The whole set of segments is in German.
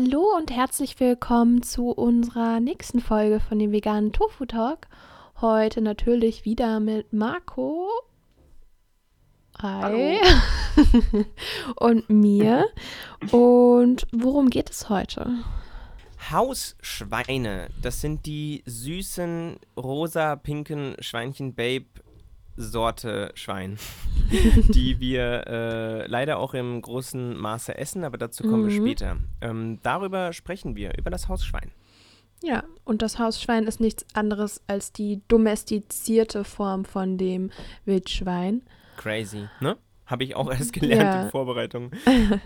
Hallo und herzlich willkommen zu unserer nächsten Folge von dem veganen Tofu Talk. Heute natürlich wieder mit Marco. Hi. und mir. Und worum geht es heute? Hausschweine. Das sind die süßen, rosa-pinken Schweinchen Babe Sorte Schwein, die wir äh, leider auch im großen Maße essen, aber dazu kommen mhm. wir später. Ähm, darüber sprechen wir, über das Hausschwein. Ja, und das Hausschwein ist nichts anderes als die domestizierte Form von dem Wildschwein. Crazy, ne? Habe ich auch erst gelernt ja. in Vorbereitung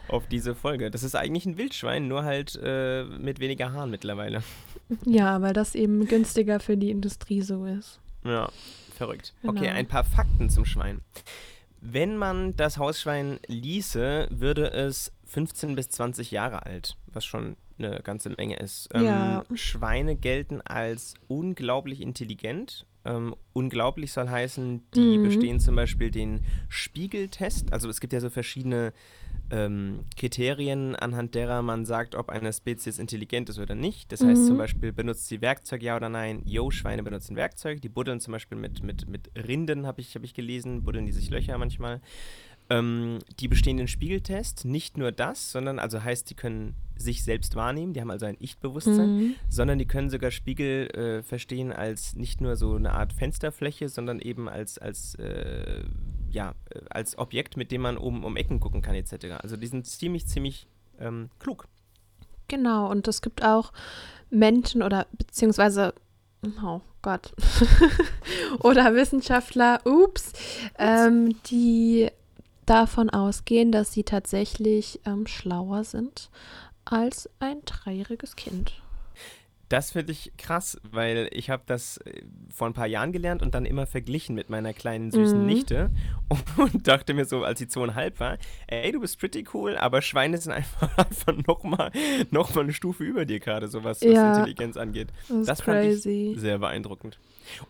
auf diese Folge. Das ist eigentlich ein Wildschwein, nur halt äh, mit weniger Haaren mittlerweile. Ja, weil das eben günstiger für die Industrie so ist. Ja, verrückt. Genau. Okay, ein paar Fakten zum Schwein. Wenn man das Hausschwein ließe, würde es 15 bis 20 Jahre alt, was schon eine ganze Menge ist. Ähm, ja. Schweine gelten als unglaublich intelligent. Ähm, unglaublich soll heißen, die mhm. bestehen zum Beispiel den Spiegeltest. Also es gibt ja so verschiedene ähm, Kriterien, anhand derer man sagt, ob eine Spezies intelligent ist oder nicht. Das mhm. heißt zum Beispiel, benutzt sie Werkzeug, ja oder nein? Yo, Schweine benutzen Werkzeug. Die buddeln zum Beispiel mit, mit, mit Rinden, habe ich, hab ich gelesen, buddeln die sich Löcher manchmal. Ähm, die bestehen den Spiegeltest. Nicht nur das, sondern also heißt, die können sich selbst wahrnehmen, die haben also ein Ich-Bewusstsein, mhm. sondern die können sogar Spiegel äh, verstehen als nicht nur so eine Art Fensterfläche, sondern eben als, als äh, ja, äh, als Objekt, mit dem man oben um Ecken gucken kann, etc. Also die sind ziemlich, ziemlich ähm, klug. Genau, und es gibt auch Menschen oder beziehungsweise, oh Gott, oder Wissenschaftler, ups, ähm, die davon ausgehen, dass sie tatsächlich ähm, schlauer sind als ein dreijähriges Kind. Das finde ich krass, weil ich habe das äh, vor ein paar Jahren gelernt und dann immer verglichen mit meiner kleinen süßen mhm. Nichte und dachte mir so, als sie zweieinhalb war, ey, du bist pretty cool, aber Schweine sind einfach, einfach nochmal noch mal eine Stufe über dir gerade, so was, ja. Intelligenz angeht. Das, das fand ich sehr beeindruckend.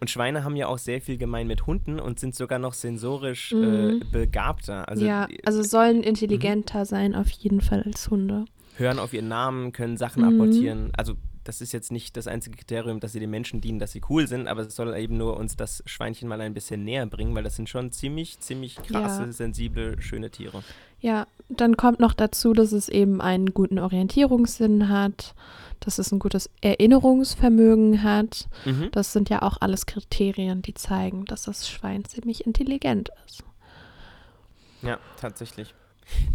Und Schweine haben ja auch sehr viel gemein mit Hunden und sind sogar noch sensorisch äh, mhm. äh, begabter. Also, ja, also sollen mhm. intelligenter mhm. sein auf jeden Fall als Hunde. Hören auf ihren Namen, können Sachen mhm. apportieren. Also das ist jetzt nicht das einzige Kriterium, dass sie den Menschen dienen, dass sie cool sind, aber es soll eben nur uns das Schweinchen mal ein bisschen näher bringen, weil das sind schon ziemlich, ziemlich krasse, ja. sensible, schöne Tiere. Ja, dann kommt noch dazu, dass es eben einen guten Orientierungssinn hat, dass es ein gutes Erinnerungsvermögen hat. Mhm. Das sind ja auch alles Kriterien, die zeigen, dass das Schwein ziemlich intelligent ist. Ja, tatsächlich.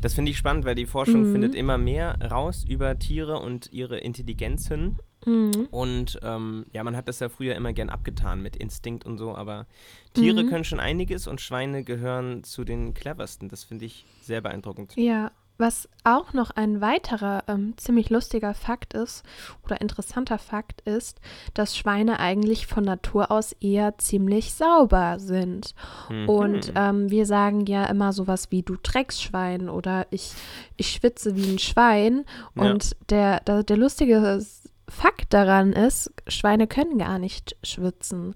Das finde ich spannend, weil die Forschung mhm. findet immer mehr raus über Tiere und ihre Intelligenzen. Mhm. Und ähm, ja, man hat das ja früher immer gern abgetan mit Instinkt und so, aber Tiere mhm. können schon einiges und Schweine gehören zu den cleversten. Das finde ich sehr beeindruckend. Ja, was auch noch ein weiterer ähm, ziemlich lustiger Fakt ist oder interessanter Fakt ist, dass Schweine eigentlich von Natur aus eher ziemlich sauber sind. Mhm. Und ähm, wir sagen ja immer sowas wie du Drecksschwein oder ich, ich schwitze wie ein Schwein. Und ja. der, der, der lustige Fakt daran ist, Schweine können gar nicht schwitzen.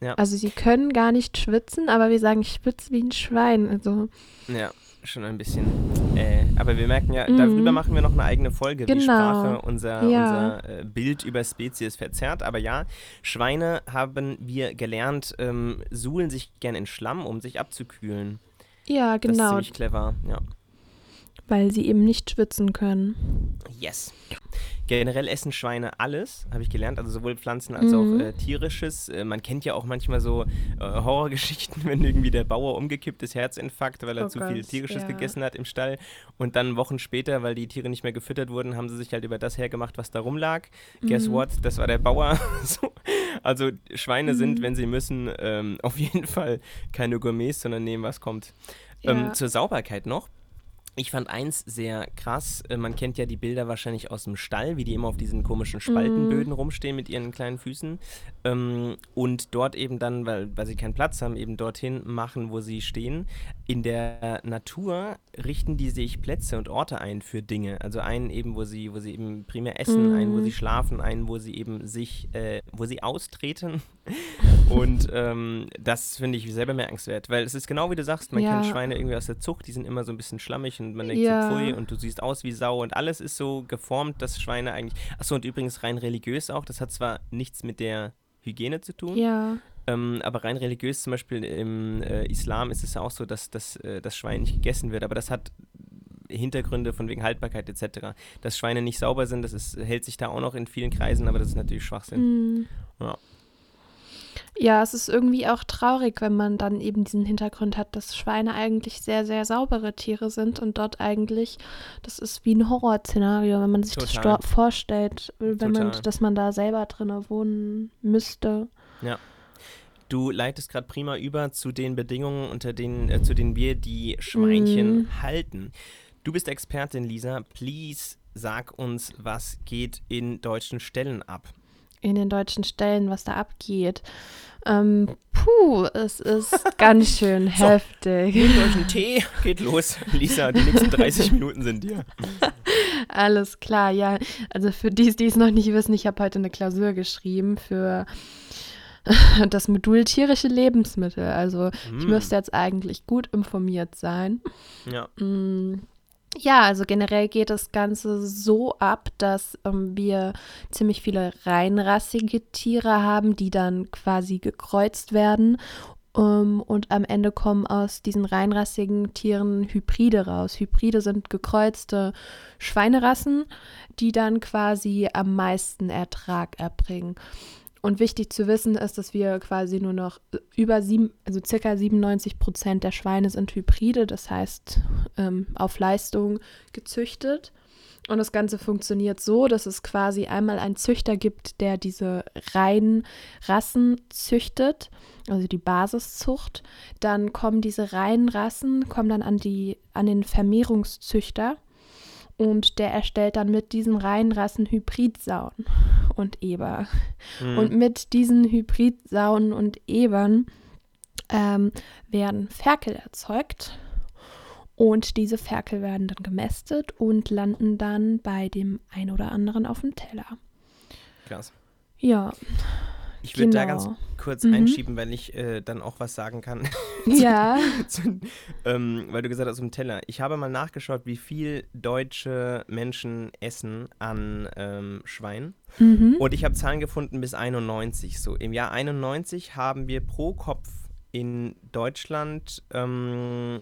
Ja. Also sie können gar nicht schwitzen, aber wir sagen, ich schwitze wie ein Schwein. Also ja schon ein bisschen. Äh, aber wir merken ja, mhm. darüber machen wir noch eine eigene Folge, genau. wie Sprache unser, ja. unser äh, Bild über Spezies verzerrt. Aber ja, Schweine haben wir gelernt, ähm, suhlen sich gern in Schlamm, um sich abzukühlen. Ja, genau. Das ist genau. ziemlich clever, ja. Weil sie eben nicht schwitzen können. Yes. Generell essen Schweine alles, habe ich gelernt, also sowohl Pflanzen als mhm. auch äh, tierisches. Äh, man kennt ja auch manchmal so äh, Horrorgeschichten, wenn irgendwie der Bauer umgekippt ist, Herzinfarkt, weil er oh zu Gott, viel tierisches ja. gegessen hat im Stall. Und dann Wochen später, weil die Tiere nicht mehr gefüttert wurden, haben sie sich halt über das hergemacht, was da rumlag. Mhm. Guess what? Das war der Bauer. so. Also Schweine mhm. sind, wenn sie müssen, ähm, auf jeden Fall keine Gourmets, sondern nehmen, was kommt. Ähm, ja. Ähm, zur Sauberkeit noch. Ich fand eins sehr krass. Äh, man kennt ja die Bilder wahrscheinlich aus dem Stall, wie die immer auf diesen komischen Spaltenböden mm. rumstehen mit ihren kleinen Füßen. Ähm, und dort eben dann, weil, weil sie keinen Platz haben, eben dorthin machen, wo sie stehen. In der Natur richten die sich Plätze und Orte ein für Dinge. Also einen eben, wo sie, wo sie eben primär essen, mhm. einen, wo sie schlafen, einen, wo sie eben sich, äh, wo sie austreten. und ähm, das finde ich sehr bemerkenswert, weil es ist genau wie du sagst, man ja. kennt Schweine irgendwie aus der Zucht, die sind immer so ein bisschen schlammig und man denkt ja. so, pfui und du siehst aus wie Sau und alles ist so geformt, dass Schweine eigentlich. Achso, und übrigens rein religiös auch, das hat zwar nichts mit der Hygiene zu tun. Ja. Ähm, aber rein religiös, zum Beispiel im äh, Islam, ist es auch so, dass, dass äh, das Schwein nicht gegessen wird. Aber das hat Hintergründe von wegen Haltbarkeit etc. Dass Schweine nicht sauber sind, das ist, hält sich da auch noch in vielen Kreisen, aber das ist natürlich Schwachsinn. Mhm. Ja. Ja, es ist irgendwie auch traurig, wenn man dann eben diesen Hintergrund hat, dass Schweine eigentlich sehr, sehr saubere Tiere sind und dort eigentlich, das ist wie ein Horrorszenario, wenn man sich Total. das vorstellt, wenn Total. man, dass man da selber drin wohnen müsste. Ja. Du leitest gerade prima über zu den Bedingungen, unter denen, äh, zu denen wir die Schweinchen mm. halten. Du bist Expertin, Lisa. Please sag uns, was geht in deutschen Stellen ab? In den deutschen Stellen, was da abgeht. Ähm, puh, es ist ganz schön so, heftig. Nehmt euch einen Tee, geht los. Lisa, die nächsten 30 Minuten sind dir. Alles klar, ja. Also für die, die es noch nicht wissen, ich habe heute eine Klausur geschrieben für das Modul tierische Lebensmittel. Also mm. ich müsste jetzt eigentlich gut informiert sein. Ja. Mm. Ja, also generell geht das Ganze so ab, dass ähm, wir ziemlich viele reinrassige Tiere haben, die dann quasi gekreuzt werden. Um, ähm, und am Ende kommen aus diesen reinrassigen Tieren Hybride raus. Hybride sind gekreuzte Schweinerassen, die dann quasi am meisten Ertrag erbringen. Und wichtig zu wissen ist, dass wir quasi nur noch über sieben, also circa 97 Prozent der Schweine sind Hybride, das heißt ähm, auf Leistung gezüchtet. Und das Ganze funktioniert so, dass es quasi einmal einen Züchter gibt, der diese reinen Rassen züchtet, also die Basiszucht. Dann kommen diese reinen Rassen, kommen dann an, die, an den Vermehrungszüchter und der erstellt dann mit diesen Reihenrassen Hybridsauen und Eber. Mhm. Und mit diesen Hybridsauen und Ebern ähm, werden Ferkel erzeugt. Und diese Ferkel werden dann gemästet und landen dann bei dem ein oder anderen auf dem Teller. Krass. Ja. Ich würde genau. da ganz kurz mhm. einschieben, weil ich äh, dann auch was sagen kann. ja. zu, ähm, weil du gesagt hast, um Teller. Ich habe mal nachgeschaut, wie viel deutsche Menschen essen an ähm, Schwein. Mhm. Und ich habe Zahlen gefunden bis 91. So im Jahr 91 haben wir pro Kopf in Deutschland ähm,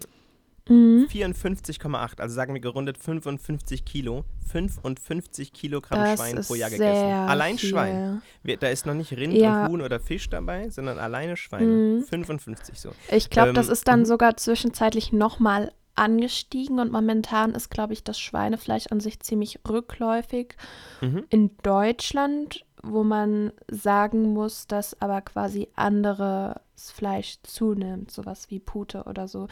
Mhm. 54,8, also sagen wir gerundet 55 Kilo. 55 Kilogramm das Schwein pro Jahr gegessen. Allein viel. Schwein. Da ist noch nicht Rind ja. und Huhn oder Fisch dabei, sondern alleine Schweine. Mhm. 55 so. Ich glaube, ähm, das ist dann sogar zwischenzeitlich nochmal angestiegen und momentan ist, glaube ich, das Schweinefleisch an sich ziemlich rückläufig. Mhm. In Deutschland, wo man sagen muss, dass aber quasi anderes Fleisch zunimmt, sowas wie Pute oder so,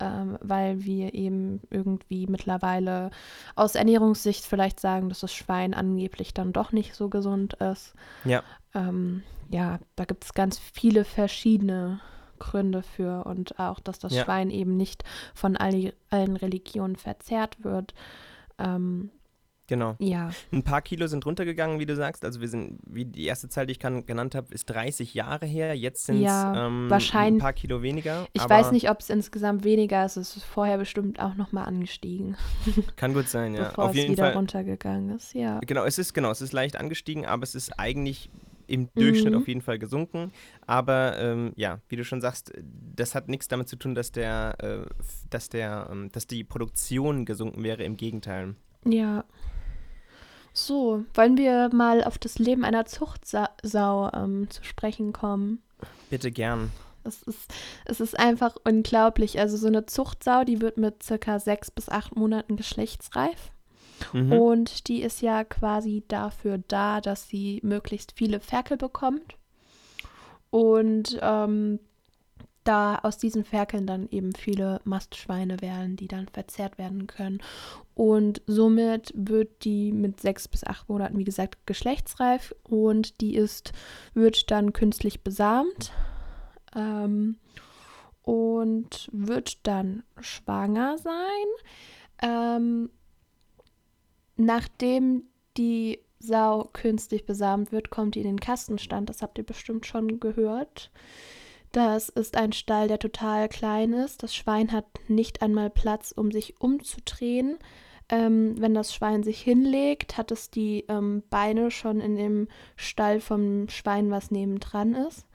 ähm, weil wir eben irgendwie mittlerweile aus Ernährungssicht vielleicht sagen, dass das Schwein angeblich dann doch nicht so gesund ist. Ja. Ähm, ja, da gibt es ganz viele verschiedene Gründe für und auch, dass das ja. Schwein eben nicht von all, allen Religionen verzehrt wird. Ähm, Genau. Ja. Ein paar Kilo sind runtergegangen, wie du sagst. Also wir sind, wie die erste Zahl, die ich kann, genannt habe, ist 30 Jahre her. Jetzt sind es ja, ähm, ein paar Kilo weniger. Ich weiß nicht, ob es insgesamt weniger ist. Es ist vorher bestimmt auch nochmal angestiegen. Kann gut sein, ja. Bevor Auf jeden es wieder Fall. runtergegangen ist, ja. Genau, es ist genau, es ist leicht angestiegen, aber es ist eigentlich im Durchschnitt mhm. auf jeden Fall gesunken. Aber ähm, ja, wie du schon sagst, das hat nichts damit zu tun, dass der, äh, dass der, ähm, dass die Produktion gesunken wäre. Im Gegenteil. Ja. So, wollen wir mal auf das Leben einer Zuchtsau ähm, zu sprechen kommen? Bitte gern. Es ist, es ist einfach unglaublich. Also so eine Zuchtsau, die wird mit circa sechs bis acht Monaten geschlechtsreif. Mhm. Und die ist ja quasi dafür da, dass sie möglichst viele Ferkel bekommt. Und ähm, da aus diesen Ferkeln dann eben viele Mastschweine werden, die dann verzehrt werden können. Und somit wird die mit sechs bis acht Monaten, wie gesagt, geschlechtsreif und die ist, wird dann künstlich besamt. Ähm, und wird dann schwanger sein. Ähm, nachdem die Sau künstlich besamt wird, kommt die in den Kastenstand. Das habt ihr bestimmt schon gehört. Das ist ein Stall, der total klein ist. Das Schwein hat nicht einmal Platz, um sich umzudrehen. Ähm, wenn das Schwein sich hinlegt, hat es die ähm, Beine schon in dem Stall vom Schwein, was nebendran ist.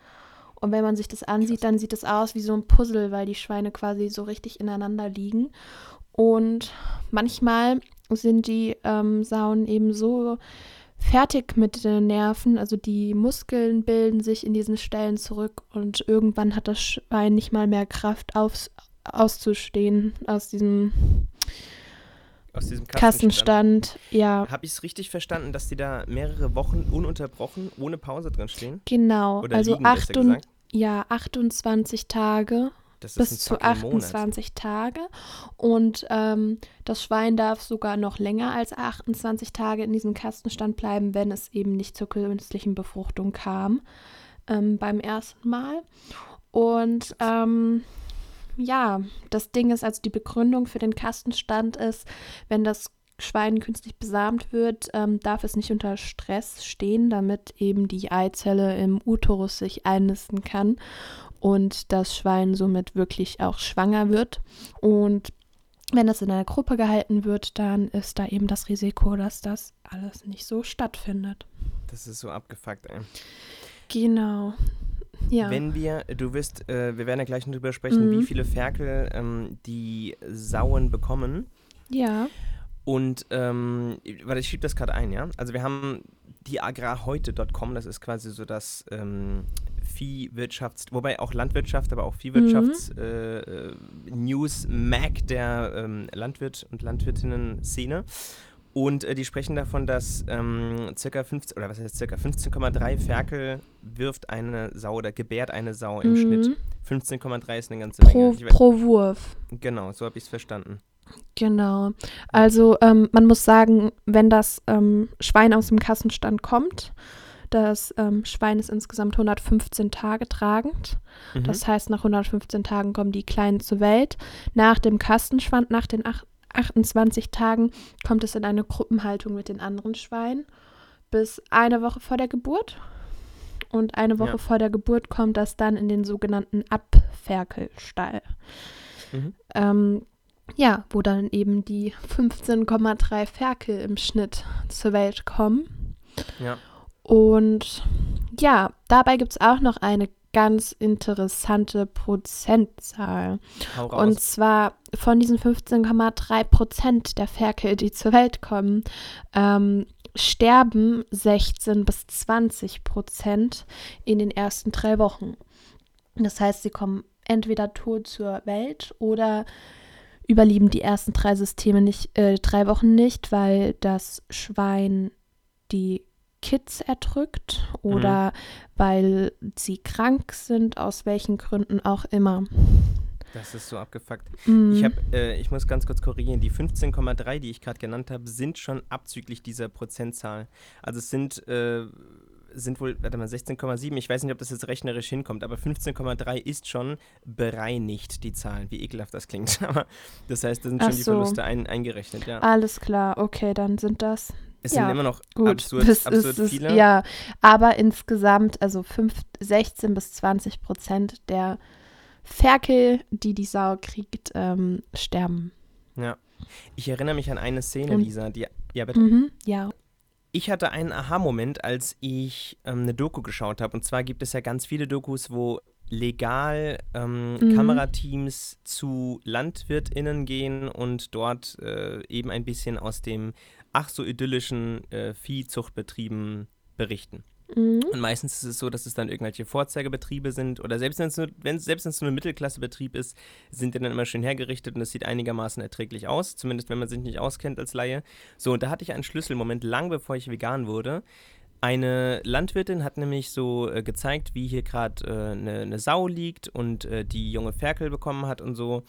Und wenn man sich das ansieht, dann sieht es aus wie so ein Puzzle, weil die Schweine quasi so richtig ineinander liegen. Und manchmal sind die ähm, Sauen eben so fertig mit den Nerven, also die Muskeln bilden sich in diesen Stellen zurück und irgendwann hat das Schwein nicht mal mehr Kraft aufs, auszustehen aus diesem aus diesem Kassenstand. Kassenstand ja. Habe ich es richtig verstanden, dass die da mehrere Wochen ununterbrochen, ohne Pause drin stehen? Genau, Oder also liegen, acht gesagt? ja, 28 Tage bis zu fucking Monat. 28 Tage. Und ähm, das Schwein darf sogar noch länger als 28 Tage in diesem Kastenstand bleiben, wenn es eben nicht zur künstlichen Befruchtung kam ähm, beim ersten Mal. Und ähm, ja, das Ding ist, also die Begründung für den Kastenstand ist, wenn das Schwein künstlich besamt wird, ähm, darf es nicht unter Stress stehen, damit eben die Eizelle im Uterus sich einnisten kann und das Schwein somit wirklich auch schwanger wird. Und wenn das in einer Gruppe gehalten wird, dann ist da eben das Risiko, dass das alles nicht so stattfindet. Das ist so abgefuckt, ey. Genau. Ja. Wenn wir, du wirst, äh, wir werden ja gleich noch drüber sprechen, Mhm. wie viele Ferkel ähm, die Sauen bekommen. ja. Und, ähm, warte, ich schiebe das gerade ein, ja? Also wir haben die agrarheute.com, das ist quasi so das ähm, Viehwirtschafts-, wobei auch Landwirtschaft, aber auch Viehwirtschafts- äh, äh, der ähm, Landwirt- und Landwirtinnen-Szene. Und äh, die sprechen davon, dass ähm, circa 15, oder was heißt circa 15,3 Ferkel wirft eine Sau oder gebärt eine Sau im Mhm. Schnitt. 15,3 ist eine ganze Menge. Pro, Ich weiß- pro Wurf. genau, so habe ich es verstanden. Genau. Also ähm, man muss sagen, wenn das ähm, Schwein aus dem Kassenstand kommt, das ähm, Schwein ist insgesamt 115 Tage tragend. Mhm. Das heißt, nach 115 Tagen kommen die Kleinen zur Welt. Nach dem Kastenschwand, nach den ach- 28 Tagen, kommt es in eine Gruppenhaltung mit den anderen Schweinen bis eine Woche vor der Geburt. Und eine Woche Ja. vor der Geburt kommt das dann in den sogenannten Abferkelstall. Mhm. Ähm, ja, wo dann eben die 15,3 Ferkel im Schnitt zur Welt kommen. Ja. Und ja, dabei gibt es auch noch eine ganz interessante Prozentzahl. Und zwar von diesen 15,3 Prozent der Ferkel, die zur Welt kommen, ähm, sterben 16 bis 20 Prozent in den ersten drei Wochen. Das heißt, sie kommen entweder tot zur Welt oder überleben die ersten drei Systeme nicht, äh, drei Wochen nicht, weil das Schwein die Kids erdrückt oder weil sie krank sind, aus welchen Gründen auch immer. Das ist so abgefuckt. Mm. Ich habe, äh, ich muss ganz kurz korrigieren, die 15,3, die ich gerade genannt habe, sind schon abzüglich dieser Prozentzahl. Also es sind, äh, sind wohl, warte mal, 16,7, ich weiß nicht, ob das jetzt rechnerisch hinkommt, aber 15,3 ist schon bereinigt, die Zahl. Wie ekelhaft das klingt. Aber das heißt, da sind schon die so. Verluste ein, eingerechnet, ja. Alles klar, okay, dann sind das Es ja, sind immer noch gut. absurd, das absurd ist es, viele. ja, aber insgesamt, also fünf, 16 bis 20 Prozent der Ferkel, die die Sau kriegt, ähm, sterben. Ja. Ich erinnere mich an eine Szene, Lisa, die, ja bitte. Mhm, ja. Ich hatte einen Aha-Moment, als ich ähm, eine Doku geschaut habe. Und zwar gibt es ja ganz viele Dokus, wo legal ähm, Mhm. Kamerateams zu LandwirtInnen gehen und dort äh, eben ein bisschen aus dem ach so idyllischen äh, Viehzuchtbetrieben berichten. Mhm. Und meistens ist es so, dass es dann irgendwelche Vorzeigebetriebe sind oder selbst wenn es nur, nur ein Mittelklassebetrieb ist, sind die dann immer schön hergerichtet und es sieht einigermaßen erträglich aus, zumindest wenn man sich nicht auskennt als Laie. So, und da hatte ich einen Schlüsselmoment, lang bevor ich vegan wurde. Eine Landwirtin hat nämlich so äh, gezeigt, wie hier gerade äh, eine ne Sau liegt und äh, die junge Ferkel bekommen hat und so.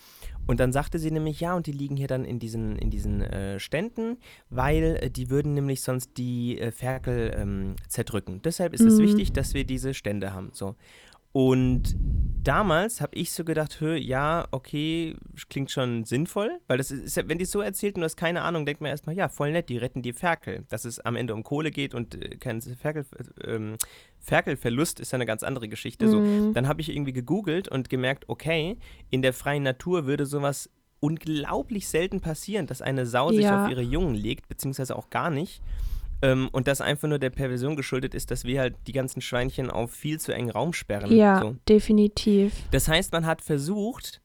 Und dann sagte sie nämlich, ja, und die liegen hier dann in diesen, in diesen äh, Ständen, weil äh, die würden nämlich sonst die äh, Ferkel ähm, zerdrücken. Deshalb ist es Mhm. wichtig, dass wir diese Stände haben. So. Und damals habe ich so gedacht, hör, ja, okay, klingt schon sinnvoll, weil das ist, ja, wenn die es so erzählt und du hast keine Ahnung, denkt man erstmal, ja, voll nett, die retten die Ferkel. Dass es am Ende um Kohle geht und äh, kein Ferkel, ähm, Ferkelverlust ist ja eine ganz andere Geschichte. Mhm. So, dann habe ich irgendwie gegoogelt und gemerkt, okay, in der freien Natur würde sowas unglaublich selten passieren, dass eine Sau sich ja. auf ihre Jungen legt, beziehungsweise auch gar nicht. Ähm, und das einfach nur der Perversion geschuldet ist, dass wir halt die ganzen Schweinchen auf viel zu engen Raum sperren. Ja, so. definitiv. Das heißt, man hat versucht,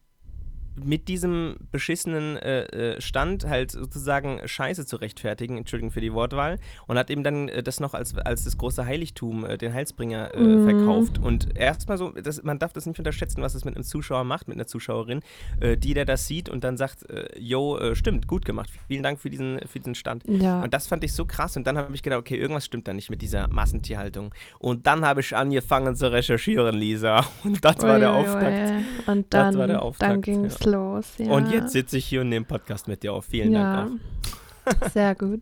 mit diesem beschissenen äh, äh, Stand halt sozusagen Scheiße zu rechtfertigen, Entschuldigung für die Wortwahl, und hat eben dann äh, das noch als, als das große Heiligtum, äh, den Heilsbringer, mhm. verkauft. Und erstmal so, das, man darf das nicht unterschätzen, was es mit einem Zuschauer macht, mit einer Zuschauerin, äh, die der das sieht und dann sagt, yo, stimmt, gut gemacht, vielen Dank für diesen, für diesen Stand. Ja. Und das fand ich so krass und dann habe ich gedacht, okay, irgendwas stimmt da nicht mit dieser Massentierhaltung. Und dann habe ich angefangen zu recherchieren, Lisa. Und das war der Auftakt. Und dann, dann ging es ja los. Ja. Und jetzt sitze ich hier und nehme Podcast mit dir auf. Vielen ja. Dank auch. Sehr gut.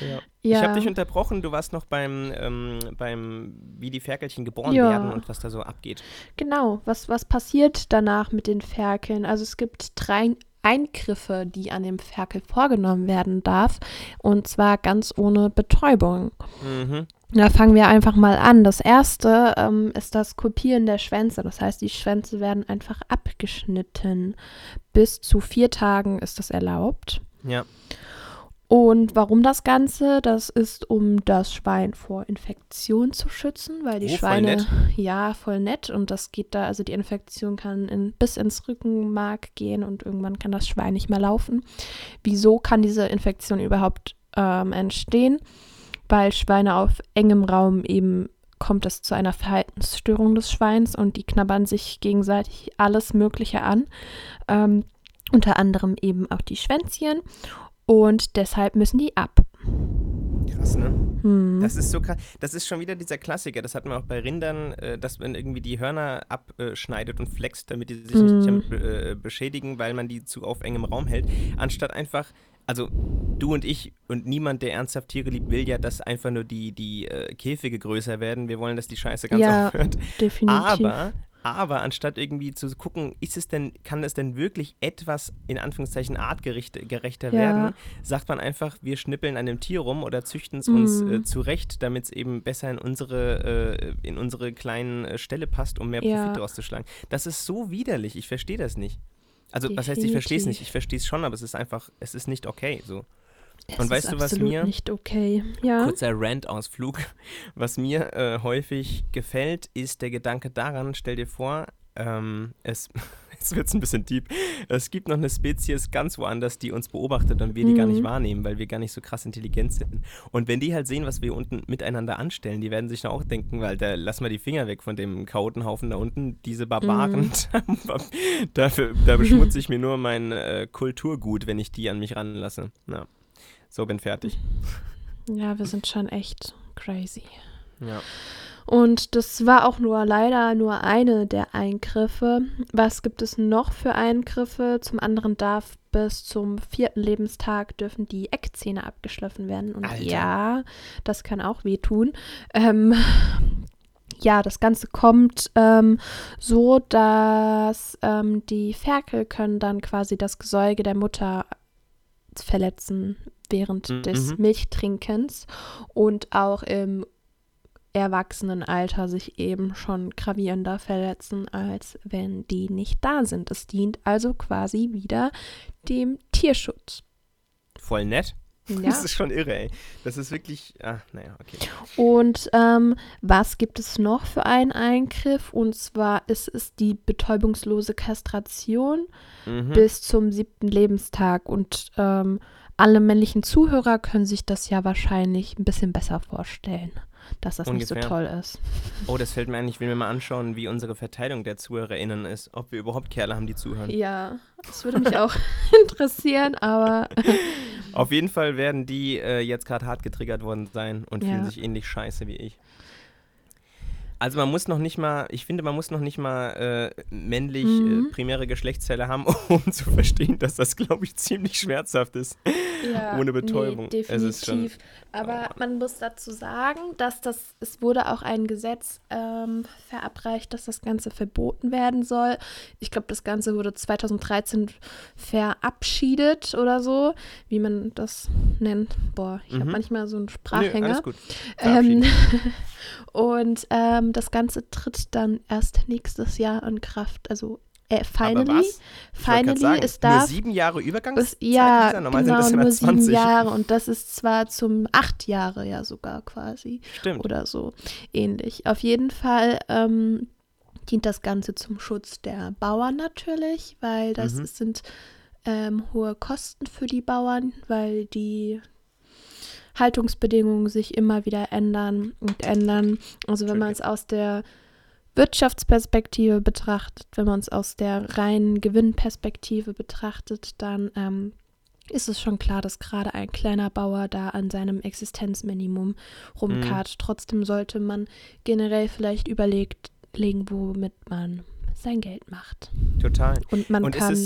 ja. Ich habe dich unterbrochen, du warst noch beim, ähm, beim, wie die Ferkelchen geboren werden und was da so abgeht. Genau, was, was passiert danach mit den Ferkeln? Also es gibt drei Eingriffe, die an dem Ferkel vorgenommen werden darf, und zwar ganz ohne Betäubung. Mhm. Da fangen wir einfach mal an. Das erste ähm, ist das Kopieren der Schwänze. Das heißt, die Schwänze werden einfach abgeschnitten. Bis zu vier Tagen ist das erlaubt. Ja. Und warum das Ganze? Das ist, um das Schwein vor Infektion zu schützen, weil die oh, Schweine, voll ja, voll nett. Und das geht da, also die Infektion kann in, bis ins Rückenmark gehen und irgendwann kann das Schwein nicht mehr laufen. Wieso kann diese Infektion überhaupt ähm, entstehen? Weil Schweine auf engem Raum eben kommt es zu einer Verhaltensstörung des Schweins und die knabbern sich gegenseitig alles Mögliche an. Ähm, unter anderem eben auch die Schwänzchen. Und deshalb müssen die ab. Krass, ne? Hm. Das ist so krass. Das ist schon wieder dieser Klassiker. Das hat man auch bei Rindern, äh, dass man irgendwie die Hörner abschneidet und flext, damit die sich hm. nicht äh, beschädigen, weil man die zu auf engem Raum hält. Anstatt einfach also du und ich und niemand, der ernsthaft Tiere liebt, will ja, dass einfach nur die, die äh, Käfige größer werden. Wir wollen, dass die Scheiße ganz ja, aufhört. Definitiv. Aber aber anstatt irgendwie zu gucken, ist es denn, kann es denn wirklich etwas in Anführungszeichen artgerechter ja. werden, sagt man einfach, wir schnippeln an dem Tier rum oder züchten es mm. uns äh, zurecht, damit es eben besser in unsere, äh, in unsere kleinen äh, Ställe passt, um mehr Profit ja. rauszuschlagen. Das ist so widerlich, ich verstehe das nicht. Also, Definitiv. was heißt, ich verstehe es nicht? Ich verstehe es schon, aber es ist einfach, es ist nicht okay so. Es und weißt du, was mir nicht okay. Ja. Kurzer Rant-Ausflug. Was mir äh, häufig gefällt, ist der Gedanke daran, stell dir vor, ähm, es, jetzt wird es ein bisschen deep. Es gibt noch eine Spezies ganz woanders, die uns beobachtet und wir die mhm. gar nicht mhm. wahrnehmen, weil wir gar nicht so krass intelligent sind. Und wenn die halt sehen, was wir unten miteinander anstellen, die werden sich dann auch denken, weil da lass mal die Finger weg von dem Chaotenhaufen da unten, diese Barbaren. Mhm. Dafür, da beschmutze ich mir nur mein äh, Kulturgut, wenn ich die an mich ranlasse. Ja. So, bin fertig. Ja, wir sind schon echt crazy. Ja. Und das war auch nur leider nur eine der Eingriffe. Was gibt es noch für Eingriffe? Zum anderen darf bis zum vierten Lebenstag dürfen die Eckzähne abgeschliffen werden. Und Alter. ja, das kann auch wehtun. Ähm, ja, das Ganze kommt ähm, so, dass ähm, die Ferkel können dann quasi das Gesäuge der Mutter verletzen während mhm. des Milchtrinkens und auch im Erwachsenenalter sich eben schon gravierender verletzen, als wenn die nicht da sind. Es dient also quasi wieder dem Tierschutz. Voll nett. Ja. Das ist schon irre, ey. Das ist wirklich, ach, naja, okay. Und ähm, was gibt es noch für einen Eingriff? Und zwar ist es die betäubungslose Kastration mhm. bis zum siebten Lebenstag. Und ähm, alle männlichen Zuhörer können sich das ja wahrscheinlich ein bisschen besser vorstellen, dass das Ungefähr. nicht so toll ist. Oh, das fällt mir ein, ich will mir mal anschauen, wie unsere Verteilung der ZuhörerInnen ist. Ob wir überhaupt Kerle haben, die zuhören. Ja, das würde mich auch interessieren, aber. Auf jeden Fall werden die äh, jetzt gerade hart getriggert worden sein und ja. fühlen sich ähnlich scheiße wie ich. Also man muss noch nicht mal, ich finde, man muss noch nicht mal äh, männlich mhm. äh, primäre Geschlechtszelle haben, um zu verstehen, dass das, glaube ich, ziemlich schmerzhaft ist. Ja, Ohne Betäubung. Nee, definitiv. Schon, Aber oh man muss dazu sagen, dass das, es wurde auch ein Gesetz ähm, verabreicht, dass das Ganze verboten werden soll. Ich glaube, das Ganze wurde 2013 verabschiedet oder so, wie man das nennt. Boah, ich mhm. habe manchmal so einen Sprachhänger. Nee, alles gut. Ähm, und ähm, das Ganze tritt dann erst nächstes Jahr in Kraft. Also äh, finally, finally sagen, ist da. Nur sieben Jahre Übergangszeit? ja, genau, nur sieben Jahre. Und das ist zwar zum acht Jahre ja sogar quasi. Stimmt. Oder so ähnlich. Auf jeden Fall ähm, dient das Ganze zum Schutz der Bauern natürlich, weil das mhm. sind ähm, hohe Kosten für die Bauern, weil die Haltungsbedingungen sich immer wieder ändern und ändern. Also wenn man es aus der Wirtschaftsperspektive betrachtet, wenn man es aus der reinen Gewinnperspektive betrachtet, dann ähm, ist es schon klar, dass gerade ein kleiner Bauer da an seinem Existenzminimum rumkarrt. Mhm. Trotzdem sollte man generell vielleicht überlegen, womit man sein Geld macht. Total. Und man Und kann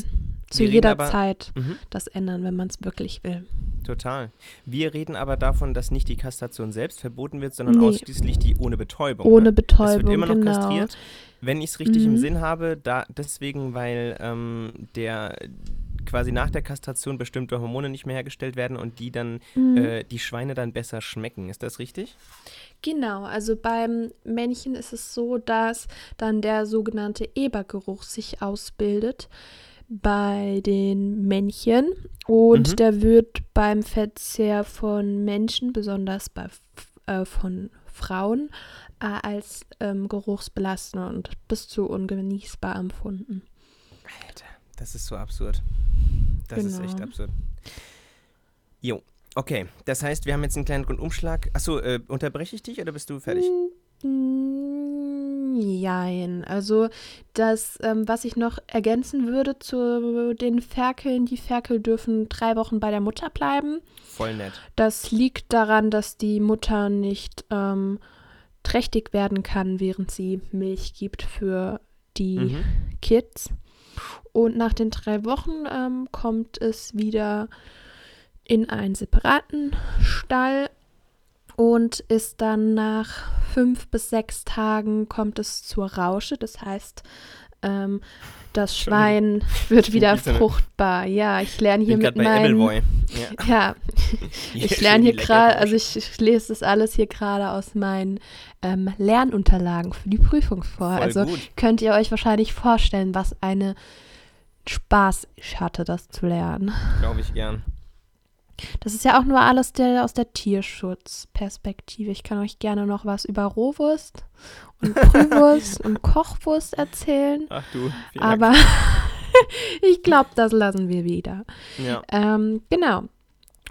zu jeder aber, Zeit mhm. das ändern, wenn man es wirklich will. Total. Wir reden aber davon, dass nicht die Kastration selbst verboten wird, sondern nee. ausschließlich die ohne Betäubung. Ohne Betäubung. Es wird immer noch genau. kastriert. Wenn ich es richtig mhm. im Sinn habe, da deswegen, weil ähm, der quasi nach der Kastration bestimmte Hormone nicht mehr hergestellt werden und die dann mhm. äh, die Schweine dann besser schmecken. Ist das richtig? Genau, also beim Männchen ist es so, dass dann der sogenannte Ebergeruch sich ausbildet bei den Männchen und mhm. der wird beim Verzehr von Menschen, besonders bei, äh, von Frauen, äh, als ähm, geruchsbelastend und bis zu ungenießbar empfunden. Alter, das ist so absurd. Das genau. ist echt genau. absurd. Jo, okay. Das heißt, wir haben jetzt einen kleinen Rundumschlag. Achso, äh, unterbreche ich dich oder bist du fertig? Jein. Also das, ähm, was ich noch ergänzen würde zu den Ferkeln, die Ferkel dürfen drei Wochen bei der Mutter bleiben. Voll nett. Das liegt daran, dass die Mutter nicht ähm, trächtig werden kann, während sie Milch gibt für die mhm. Kids. Und nach den drei Wochen ähm, kommt es wieder in einen separaten Stall und ist dann nach fünf bis sechs Tagen kommt es zur Rausche. Das heißt, ähm, das Schwein wird wieder fruchtbar. Ja, ich lerne hier mit meinem. Ja, ja. ich lerne hier gerade, also ich, ich, lese das alles hier gerade aus meinen ähm, Lernunterlagen für die Prüfung vor. Voll also gut. könnt ihr euch wahrscheinlich vorstellen, was eine Spaß ich hatte, das zu lernen. Glaube ich gern. Das ist ja auch nur alles der, aus der Tierschutzperspektive. Ich kann euch gerne noch was über Rohwurst und Brühwurst und Kochwurst erzählen. Ach du. Aber ich glaube, das lassen wir wieder. Ja. Ähm, genau.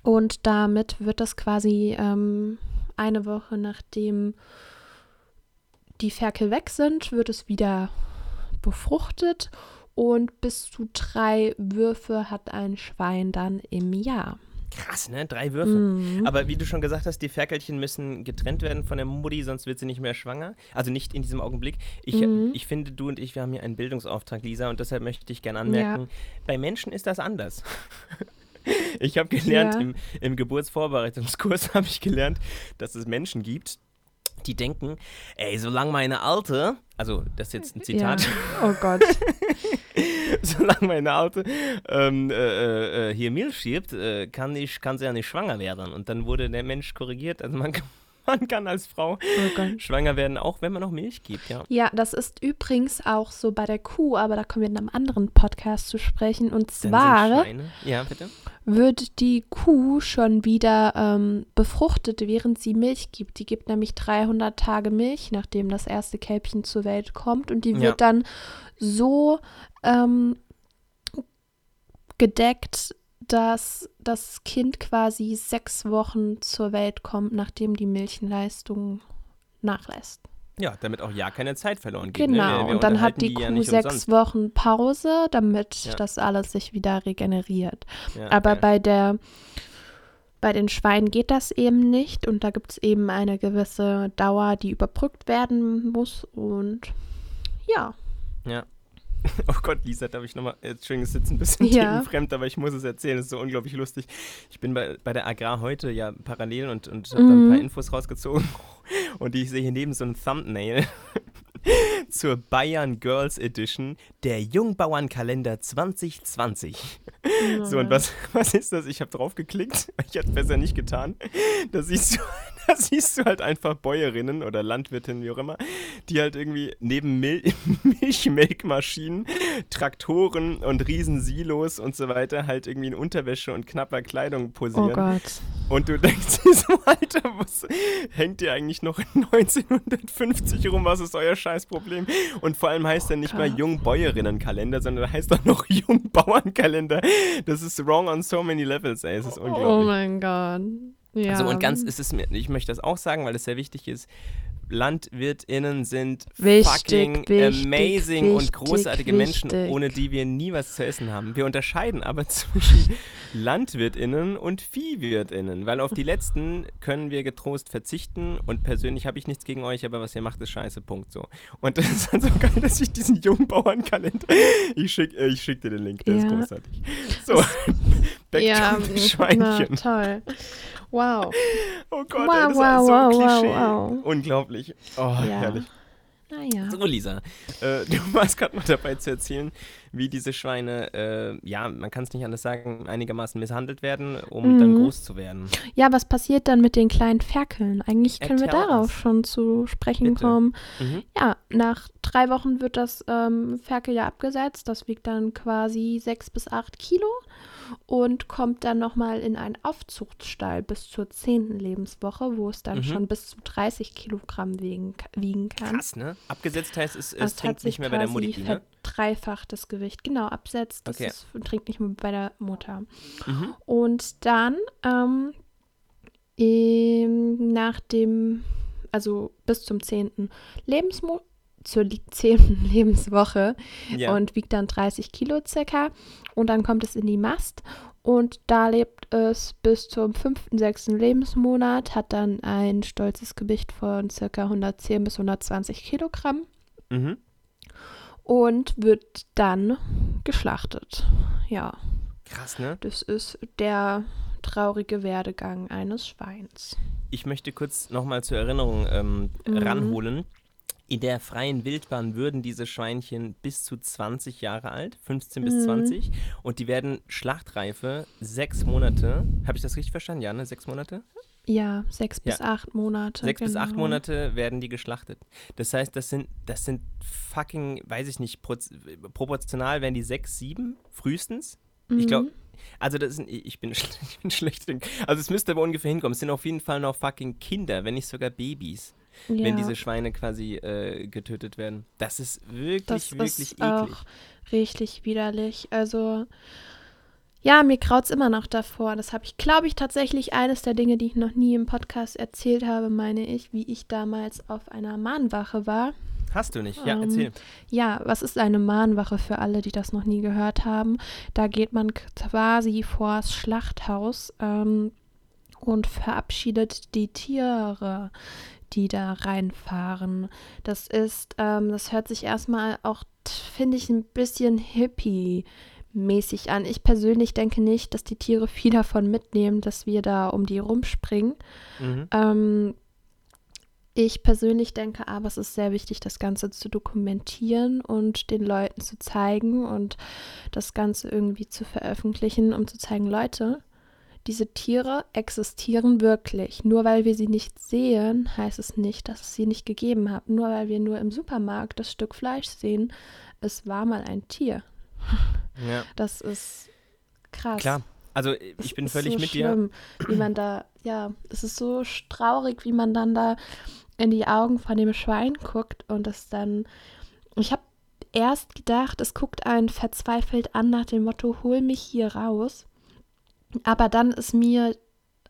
Und damit wird das quasi ähm, eine Woche nachdem die Ferkel weg sind, wird es wieder befruchtet und bis zu drei Würfe hat ein Schwein dann im Jahr. Krass, ne? Drei Würfe. Mhm. Aber wie du schon gesagt hast, die Ferkelchen müssen getrennt werden von der Mutti, sonst wird sie nicht mehr schwanger. Also nicht in diesem Augenblick. Ich, mhm. ich finde, du und ich, wir haben hier einen Bildungsauftrag, Lisa, und deshalb möchte ich gerne anmerken, ja. bei Menschen ist das anders. ich habe gelernt, ja. im, im Geburtsvorbereitungskurs habe ich gelernt, dass es Menschen gibt, die denken, ey, solange meine Alte, also das ist jetzt ein Zitat. Ja. Oh Gott. solange meine Alte ähm, äh, äh, hier Milch schiebt, äh, kann, ich, kann sie ja nicht schwanger werden. Und dann wurde der Mensch korrigiert. Also man kann, man kann als Frau oh schwanger werden, auch wenn man noch Milch gibt, ja. Ja, das ist übrigens auch so bei der Kuh, aber da kommen wir in einem anderen Podcast zu sprechen. Und zwar ja, wird die Kuh schon wieder ähm, befruchtet, während sie Milch gibt. Die gibt nämlich 300 Tage Milch, nachdem das erste Kälbchen zur Welt kommt. Und die wird ja. dann so ähm, gedeckt, dass das Kind quasi sechs Wochen zur Welt kommt, nachdem die Milchenleistung nachlässt. Ja, damit auch ja keine Zeit verloren geht. Ne? Genau, ne? wir, wir und dann hat die, die Kuh ja sechs umsonst. Wochen Pause, damit ja. das alles sich wieder regeneriert. Ja, Aber bei der Bei den Schweinen geht das eben nicht und da gibt es eben eine gewisse Dauer, die überbrückt werden muss und ja. Ja. Oh Gott, Lisa, darf ich nochmal, Entschuldigung, es sitzt ein bisschen ja. fremd, aber ich muss es erzählen, es ist so unglaublich lustig. Ich bin bei, bei der Agrar heute ja parallel und, und habe mhm. da ein paar Infos rausgezogen und ich sehe hier neben so ein Thumbnail zur Bayern Girls Edition der Jungbauernkalender 2020. Mhm. So, und was, was ist das? Ich habe drauf geklickt. Ich hätte es besser nicht getan. Da siehst, du, da siehst du halt einfach Bäuerinnen oder Landwirtinnen, wie auch immer, die halt irgendwie neben Mil Milchmelkmaschinen, Traktoren und Riesensilos und so weiter halt irgendwie in Unterwäsche und knapper Kleidung posieren. Oh Gott. Und du denkst dir so, Alter, was hängt ihr eigentlich noch in 1950 rum? Was ist euer Scheißproblem? Und vor allem heißt er nicht mal Jungbäuerinnenkalender, sondern heißt auch noch Jungbauernkalender. Das ist wrong on so many levels, ey. Es ist oh unglaublich. Oh mein Gott. Ja. Also und ganz ist es mir, ich möchte das auch sagen, weil es sehr wichtig ist. LandwirtInnen sind wichtig, fucking wichtig, amazing wichtig, und großartige Menschen, ohne die wir nie was zu essen haben. Wir unterscheiden aber zwischen LandwirtInnen und ViehwirtInnen, weil auf die letzten können wir getrost verzichten und persönlich habe ich nichts gegen euch, aber was ihr macht, ist scheiße, Punkt so. Und das ist dann so geil, dass ich diesen Jungbauernkalender, ich schicke äh, ich schick dir den Link, der ja. ist großartig. So, back ja, to Schweinchen. Na, toll. Wow. Oh Gott, wow, ey, das wow, ist so wow, Klischee. Wow, wow. Unglaublich. Oh, ja. herrlich. Naja. So, Lisa, äh, du warst gerade noch dabei zu erzählen, wie diese Schweine, äh, ja, man kann es nicht anders sagen, einigermaßen misshandelt werden, um mhm. dann groß zu werden. Ja, was passiert dann mit den kleinen Ferkeln? Eigentlich können Erklär wir darauf uns. schon zu sprechen Bitte. kommen. Mhm. Ja, nach drei Wochen wird das ähm, Ferkel ja abgesetzt. Das wiegt dann quasi sechs bis acht Kilo und kommt dann nochmal in einen Aufzuchtstall bis zur zehnten Lebenswoche, wo es dann mhm. schon bis zu 30 Kilogramm wiegen, wiegen kann. Krass, ne? Abgesetzt heißt, es, es also trinkt nicht mehr bei der Mutti, ne? Dreifach das Gewicht, genau, absetzt, das okay. ist, trinkt nicht mehr bei der Mutter. Mhm. Und dann ähm, nach dem, also bis zum zehnten Lebensmonat, zur zehnten Lebenswoche ja. und wiegt dann 30 Kilo circa. Und dann kommt es in die Mast und da lebt es bis zum fünften, sechsten Lebensmonat, hat dann ein stolzes Gewicht von circa 110 bis 120 Kilogramm mhm. und wird dann geschlachtet. Ja. Krass, ne? Das ist der traurige Werdegang eines Schweins. Ich möchte kurz nochmal zur Erinnerung ähm, mhm. ranholen. In der freien Wildbahn würden diese Schweinchen bis zu 20 Jahre alt, 15 mhm. bis 20, und die werden Schlachtreife sechs Monate. Habe ich das richtig verstanden? Ja, ne? Sechs Monate? Ja, sechs ja. bis acht Monate. Sechs genau. bis acht genau. Monate werden die geschlachtet. Das heißt, das sind, das sind fucking, weiß ich nicht, proportional werden die sechs, sieben frühestens. Mhm. Ich glaube, also das sind, ich bin, ich bin schlecht. Also es müsste aber ungefähr hinkommen. Es sind auf jeden Fall noch fucking Kinder, wenn nicht sogar Babys ja. wenn diese Schweine quasi äh, getötet werden. Das ist wirklich, das wirklich ist eklig. Auch richtig widerlich. Also, ja, mir kraut es immer noch davor. Das habe ich, glaube ich, tatsächlich eines der Dinge, die ich noch nie im Podcast erzählt habe, meine ich, wie ich damals auf einer Mahnwache war. Hast du nicht? Ja, ähm, erzähl. Ja, was ist eine Mahnwache für alle, die das noch nie gehört haben? Da geht man quasi vors Schlachthaus ähm, und verabschiedet die Tiere, die da reinfahren. Das ist, ähm, das hört sich erstmal auch, finde ich, ein bisschen hippie mäßig an. Ich persönlich denke nicht, dass die Tiere viel davon mitnehmen, dass wir da um die rumspringen. Mhm. Ähm, ich persönlich denke aber, es ist sehr wichtig, das Ganze zu dokumentieren und den Leuten zu zeigen und das Ganze irgendwie zu veröffentlichen, um zu zeigen, Leute, diese Tiere existieren wirklich. Nur weil wir sie nicht sehen, heißt es nicht, dass es sie nicht gegeben hat. Nur weil wir nur im Supermarkt das Stück Fleisch sehen, es war mal ein Tier. Ja. Das ist krass. Klar. Also ich es bin völlig so mit schlimm, dir. Wie man da, ja, es ist so traurig, wie man dann da in die Augen von dem Schwein guckt und es dann. Ich habe erst gedacht, es guckt einen verzweifelt an nach dem Motto, hol mich hier raus. Aber dann ist mir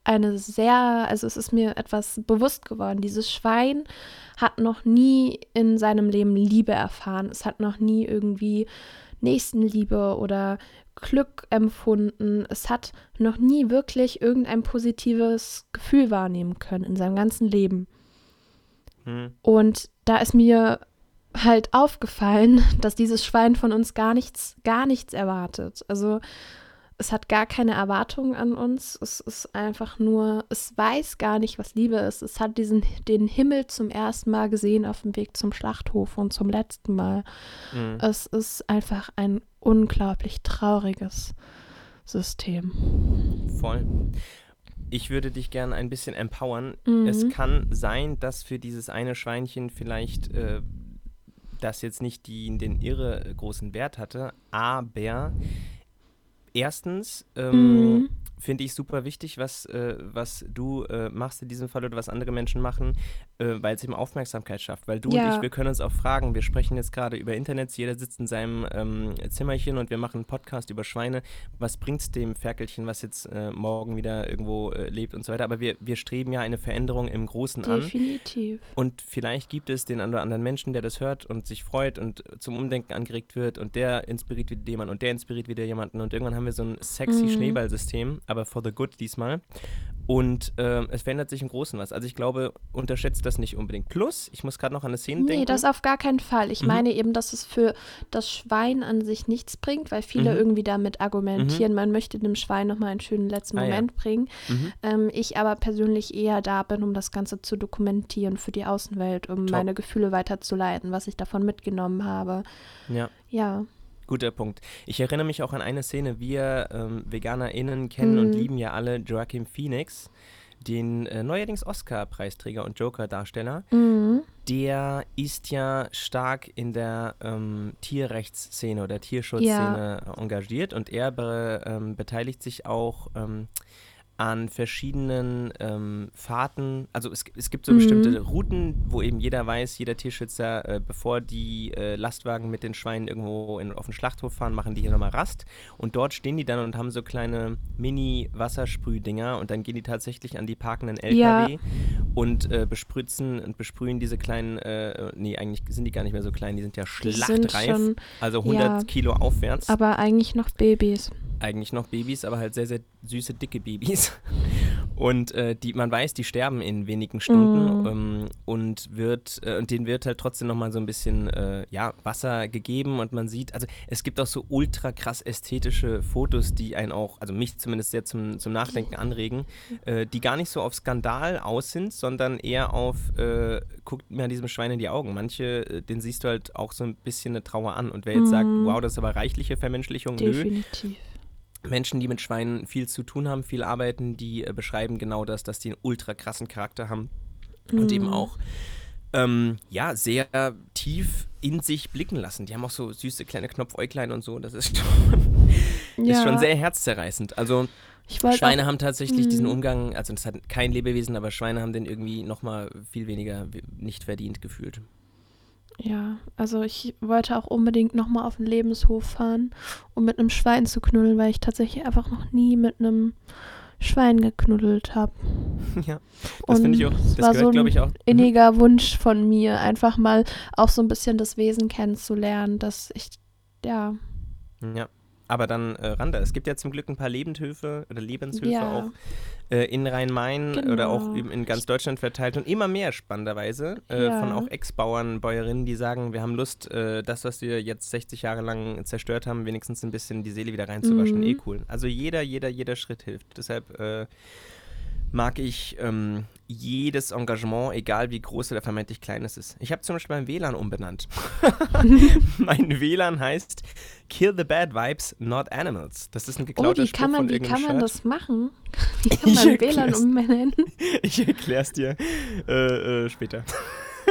eine sehr, also es ist mir etwas bewusst geworden. Dieses Schwein hat noch nie in seinem Leben Liebe erfahren. Es hat noch nie irgendwie Nächstenliebe oder Glück empfunden. Es hat noch nie wirklich irgendein positives Gefühl wahrnehmen können in seinem ganzen Leben. Hm. Und da ist mir halt aufgefallen, dass dieses Schwein von uns gar nichts, gar nichts erwartet. Also es hat gar keine Erwartungen an uns. Es ist einfach nur, es weiß gar nicht, was Liebe ist. Es hat diesen, den Himmel zum ersten Mal gesehen auf dem Weg zum Schlachthof und zum letzten Mal. Mhm. Es ist einfach ein unglaublich trauriges System. Voll. Ich würde dich gerne ein bisschen empowern. Mhm. Es kann sein, dass für dieses eine Schweinchen vielleicht äh, das jetzt nicht die, den irre großen Wert hatte, aber erstens ähm, mhm finde ich super wichtig, was, äh, was du äh, machst in diesem Fall oder was andere Menschen machen, äh, weil es eben Aufmerksamkeit schafft. Weil du ja. und ich, wir können uns auch fragen, wir sprechen jetzt gerade über Internet, jeder sitzt in seinem ähm, Zimmerchen und wir machen einen Podcast über Schweine. Was bringt es dem Ferkelchen, was jetzt äh, morgen wieder irgendwo äh, lebt und so weiter? Aber wir, wir streben ja eine Veränderung im Großen Definitiv. an. Definitiv. Und vielleicht gibt es den oder anderen Menschen, der das hört und sich freut und zum Umdenken angeregt wird und der inspiriert wieder jemanden und der inspiriert wieder jemanden und irgendwann haben wir so ein sexy mhm. Schneeballsystem, aber for the good diesmal. Und äh, es verändert sich im Großen was. Also ich glaube, unterschätzt das nicht unbedingt. Plus, ich muss gerade noch an eine Szene nee, denken. Nee, das auf gar keinen Fall. Ich mhm. meine eben, dass es für das Schwein an sich nichts bringt, weil viele mhm. irgendwie damit argumentieren, mhm. man möchte dem Schwein nochmal einen schönen letzten ah, Moment ja. bringen. Mhm. Ähm, ich aber persönlich eher da bin, um das Ganze zu dokumentieren für die Außenwelt, um Top. meine Gefühle weiterzuleiten, was ich davon mitgenommen habe. Ja. Ja. Guter Punkt. Ich erinnere mich auch an eine Szene. Wir ähm, VeganerInnen kennen mhm. und lieben ja alle Joaquin Phoenix, den äh, neuerdings Oscar-Preisträger und Joker-Darsteller. Mhm. Der ist ja stark in der ähm, Tierrechtsszene oder Tierschutzszene ja. engagiert und er be ähm, beteiligt sich auch ähm, an verschiedenen ähm, Fahrten. Also es, es gibt so mhm. bestimmte Routen, wo eben jeder weiß, jeder Tierschützer, äh, bevor die äh, Lastwagen mit den Schweinen irgendwo in, auf den Schlachthof fahren, machen die hier nochmal Rast. Und dort stehen die dann und haben so kleine Mini-Wassersprühdinger und dann gehen die tatsächlich an die parkenden LKW ja. und äh, bespritzen und besprühen diese kleinen, äh, nee, eigentlich sind die gar nicht mehr so klein, die sind ja schlachtreif, schon, also 100 ja, Kilo aufwärts. Aber eigentlich noch Babys eigentlich noch Babys, aber halt sehr, sehr süße, dicke Babys. Und äh, die, man weiß, die sterben in wenigen Stunden mm. ähm, und wird, äh, und denen wird halt trotzdem nochmal so ein bisschen äh, ja, Wasser gegeben und man sieht, also es gibt auch so ultra krass ästhetische Fotos, die einen auch, also mich zumindest sehr zum, zum Nachdenken anregen, äh, die gar nicht so auf Skandal aus sind, sondern eher auf, äh, guckt mir an diesem Schwein in die Augen. Manche, äh, den siehst du halt auch so ein bisschen eine Trauer an. Und wer jetzt mm. sagt, wow, das ist aber reichliche Vermenschlichung, Definitiv. nö Menschen, die mit Schweinen viel zu tun haben, viel arbeiten, die äh, beschreiben genau das, dass die einen ultra krassen Charakter haben mhm. und eben mhm. auch ähm, ja, sehr tief in sich blicken lassen. Die haben auch so süße kleine Knopfäuglein und so. Das ist schon, ja. ist schon sehr herzzerreißend. Also Schweine auch, haben tatsächlich diesen mhm. Umgang, also das hat kein Lebewesen, aber Schweine haben den irgendwie nochmal viel weniger nicht verdient gefühlt. Ja, also ich wollte auch unbedingt nochmal auf den Lebenshof fahren, um mit einem Schwein zu knuddeln, weil ich tatsächlich einfach noch nie mit einem Schwein geknuddelt habe. Ja, das finde ich auch. Das war gehört, so ein ich, auch. Inniger Wunsch von mir, einfach mal auch so ein bisschen das Wesen kennenzulernen, dass ich, ja. Ja, aber dann, äh, Randa, es gibt ja zum Glück ein paar Lebenshöfe oder Lebenshöfe ja. auch äh, in Rhein-Main genau. oder auch in ganz Deutschland verteilt und immer mehr spannenderweise äh, ja. von auch Ex-Bauern, Bäuerinnen, die sagen, wir haben Lust, äh, das, was wir jetzt 60 Jahre lang zerstört haben, wenigstens ein bisschen die Seele wieder reinzuwaschen. Mhm. Eh cool. Also jeder, jeder, jeder Schritt hilft. Deshalb äh, mag ich ähm, jedes Engagement, egal wie groß oder vermeintlich klein es ist. Ich habe zum Beispiel mein WLAN umbenannt. mein WLAN heißt Kill the Bad Vibes, Not Animals. Das ist ein geklauter oh, wie kann man, Wie kann man das machen? Wie kann man WLAN umbenennen? ich erklär's dir äh, äh, später.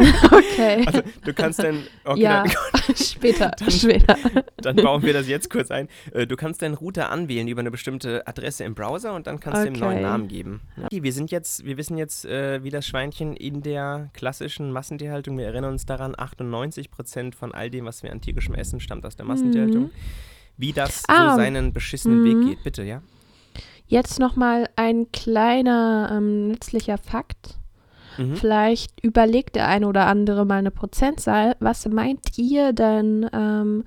Okay. Also du kannst dann. Okay, ja, dann, später, dann, später. Dann bauen wir das jetzt kurz ein. Äh, du kannst deinen Router anwählen über eine bestimmte Adresse im Browser und dann kannst okay. du ihm einen neuen Namen geben. Wir sind jetzt, wir wissen jetzt, äh, wie das Schweinchen in der klassischen Massentierhaltung, wir erinnern uns daran, 98 Prozent von all dem, was wir an tierischem Essen, stammt aus der Massentierhaltung. Mhm. Wie das ah, so seinen beschissenen Weg mhm. geht. Bitte, ja? Jetzt nochmal ein kleiner ähm, nützlicher Fakt Mhm. Vielleicht überlegt der eine oder andere mal eine Prozentzahl. Was meint ihr denn, ähm,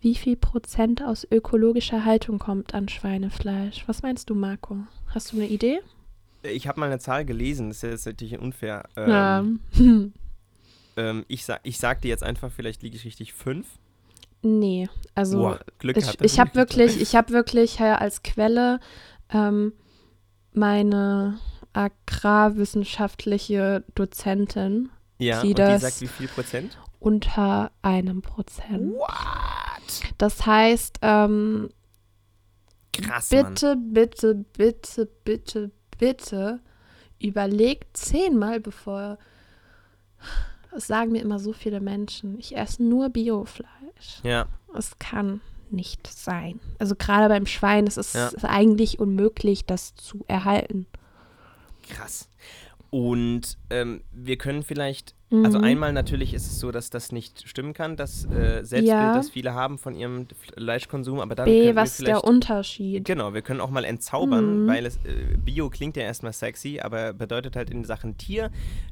wie viel Prozent aus ökologischer Haltung kommt an Schweinefleisch? Was meinst du, Marco? Hast du eine Idee? Ich habe mal eine Zahl gelesen, das ist jetzt natürlich unfair. Ähm, Ja. ähm, ich, sag, ich sag dir jetzt einfach, vielleicht liege ich richtig fünf. nee, also Boah, Glück ich, ich habe wirklich, ich habe wirklich als Quelle ähm, meine agrarwissenschaftliche Dozentin Ja, die und die das- sagt wie viel Prozent? unter einem Prozent. What? Das heißt, ähm, Krass, Mann. bitte, bitte, bitte, bitte, bitte überlegt zehnmal, bevor. Das sagen mir immer so viele Menschen. Ich esse nur Biofleisch. Ja, Es kann nicht sein. Also gerade beim Schwein ist es Ja. eigentlich unmöglich, das zu erhalten. Krass. Und ähm, wir können vielleicht, also Mhm. einmal natürlich ist es so, dass das nicht stimmen kann, das äh, Selbstbild, Ja. das viele haben von ihrem Fleischkonsum, aber dann B, was ist der Unterschied? Genau, wir können auch mal entzaubern, Mhm. weil es äh, Bio klingt ja erstmal sexy, aber bedeutet halt in Sachen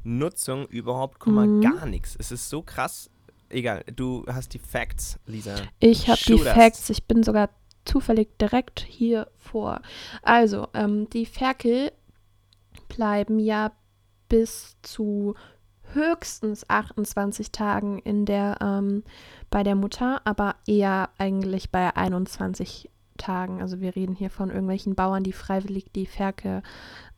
Tiernutzung überhaupt Komma Mhm. gar nichts. Es ist so krass. Egal, du hast die Facts, Lisa. Ich habe die. Facts, ich bin sogar zufällig direkt hier vor. Also, ähm, die Ferkel bleiben ja bis zu höchstens 28 Tagen in der, ähm, bei der Mutter, aber eher eigentlich bei 21 Tagen. Also wir reden hier von irgendwelchen Bauern, die freiwillig die Ferkel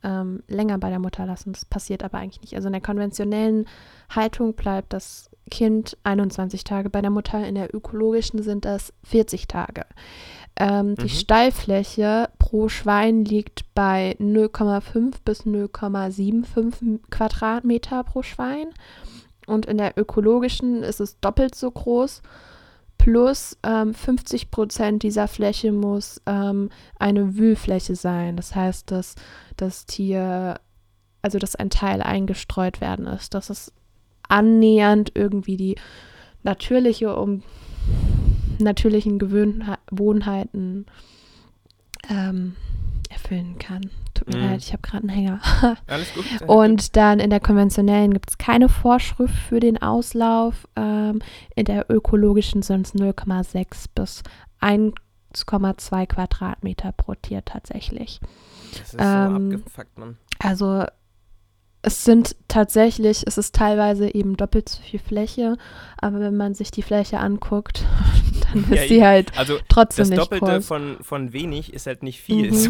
ähm, länger bei der Mutter lassen. Das passiert aber eigentlich nicht. Also in der konventionellen Haltung bleibt das Kind 21 Tage bei der Mutter, in der ökologischen sind das 40 Tage. Ähm, die Mhm. Stallfläche pro Schwein liegt bei 0,5 bis 0,75 Quadratmeter pro Schwein. Und in der ökologischen ist es doppelt so groß. Plus ähm, 50 Prozent dieser Fläche muss ähm, eine Wühlfläche sein. Das heißt, dass das Tier, also dass ein Teil eingestreut werden ist. Das ist annähernd irgendwie die natürliche um natürlichen Gewohnheiten ähm, erfüllen kann. Tut mir Mhm. leid, ich habe gerade einen Hänger. Alles gut? Und dann in der konventionellen gibt es keine Vorschrift für den Auslauf. Ähm, in der ökologischen sind es 0,6 bis 1,2 Quadratmeter pro Tier tatsächlich. das ist ähm, so abgefuckt, Mann. Also es sind tatsächlich, es ist teilweise eben doppelt so viel Fläche, aber wenn man sich die Fläche anguckt, dann Ja, ist sie halt Also trotzdem das nicht Doppelte groß. von, von wenig ist halt nicht viel. Mhm. So.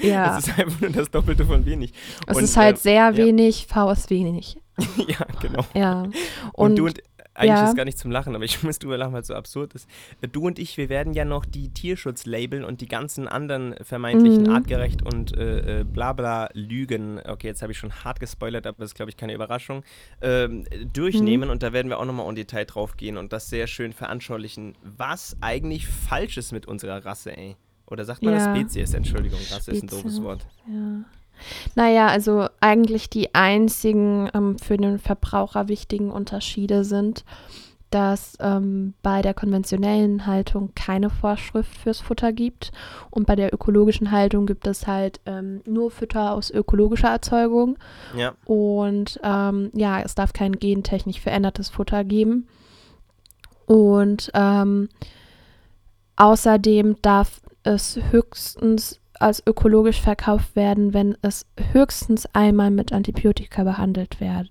ja, Es ist einfach nur das Doppelte von wenig. es und, ist halt äh, sehr ja. wenig, V ist wenig. ja, genau. Ja. Und, Und, du und eigentlich ja. ist es gar nicht zum Lachen, aber ich muss drüber lachen, weil es so absurd ist. Du und ich, wir werden ja noch die Tierschutzlabel und die ganzen anderen vermeintlichen Mhm. artgerecht und äh, äh, blabla Lügen, okay, jetzt habe ich schon hart gespoilert, aber das ist, glaube ich, keine Überraschung, ähm, durchnehmen Mhm. und da werden wir auch nochmal im Detail drauf gehen und das sehr schön veranschaulichen, was eigentlich falsch ist mit unserer Rasse, ey. Oder sagt man Ja. das Spezies? Entschuldigung, Rasse ist ein doofes Spezies. Wort. ja. Naja, also eigentlich die einzigen ähm, für den Verbraucher wichtigen Unterschiede sind, dass ähm, bei der konventionellen Haltung keine Vorschrift fürs Futter gibt und bei der ökologischen Haltung gibt es halt ähm, nur Futter aus ökologischer Erzeugung Ja, und ähm, ja, es darf kein gentechnisch verändertes Futter geben. Und ähm, außerdem darf es höchstens als ökologisch verkauft werden, wenn es höchstens einmal mit Antibiotika behandelt wird.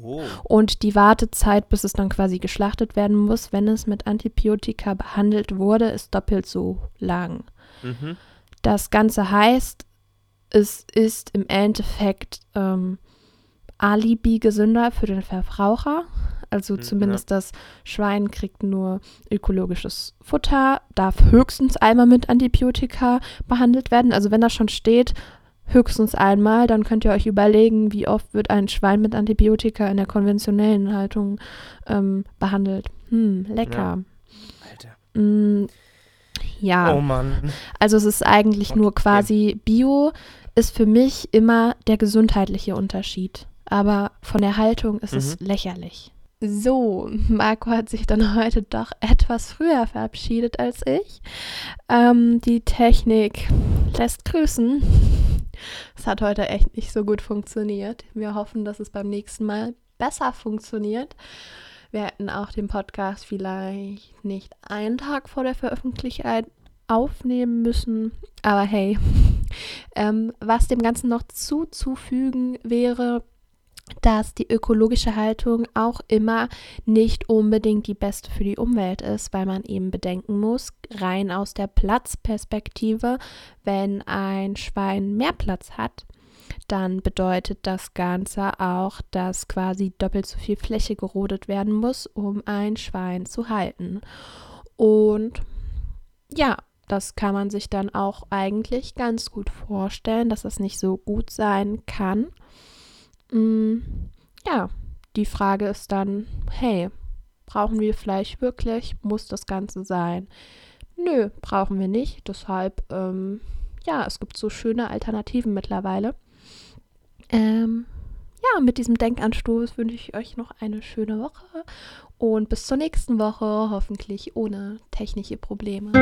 oh, Und die Wartezeit, bis es dann quasi geschlachtet werden muss, wenn es mit Antibiotika behandelt wurde, ist doppelt so lang. mhm. Das Ganze heißt, es ist im Endeffekt ähm, Alibi gesünder für den Verbraucher. Also Mhm, zumindest das Schwein kriegt nur ökologisches Futter, darf höchstens einmal mit Antibiotika behandelt werden. Also wenn das schon steht, höchstens einmal, dann könnt ihr euch überlegen, wie oft wird ein Schwein mit Antibiotika in der konventionellen Haltung ähm, behandelt. Hm, lecker. Alter. Mm, ja. Oh Mann. Also es ist eigentlich nur Okay. quasi Bio ist für mich immer der gesundheitliche Unterschied. Aber von der Haltung ist es lächerlich. So, Marco hat sich dann heute doch etwas früher verabschiedet als ich. Ähm, die Technik lässt grüßen. Es hat heute echt nicht so gut funktioniert. Wir hoffen, dass es beim nächsten Mal besser funktioniert. Wir hätten auch den Podcast vielleicht nicht einen Tag vor der Veröffentlichung aufnehmen müssen. Aber hey, ähm, was dem Ganzen noch zuzufügen wäre, dass die ökologische Haltung auch immer nicht unbedingt die beste für die Umwelt ist, weil man eben bedenken muss, rein aus der Platzperspektive, wenn ein Schwein mehr Platz hat, dann bedeutet das Ganze auch, dass quasi doppelt so viel Fläche gerodet werden muss, um ein Schwein zu halten. Und ja, das kann man sich dann auch eigentlich ganz gut vorstellen, dass das nicht so gut sein kann. Mm, ja, die Frage ist dann, hey, brauchen wir Fleisch wirklich? Muss das Ganze sein? Nö, brauchen wir nicht. Deshalb, ähm, ja, es gibt so schöne Alternativen mittlerweile. Ähm, ja, mit diesem Denkanstoß wünsche ich euch noch eine schöne Woche und bis zur nächsten Woche, hoffentlich ohne technische Probleme.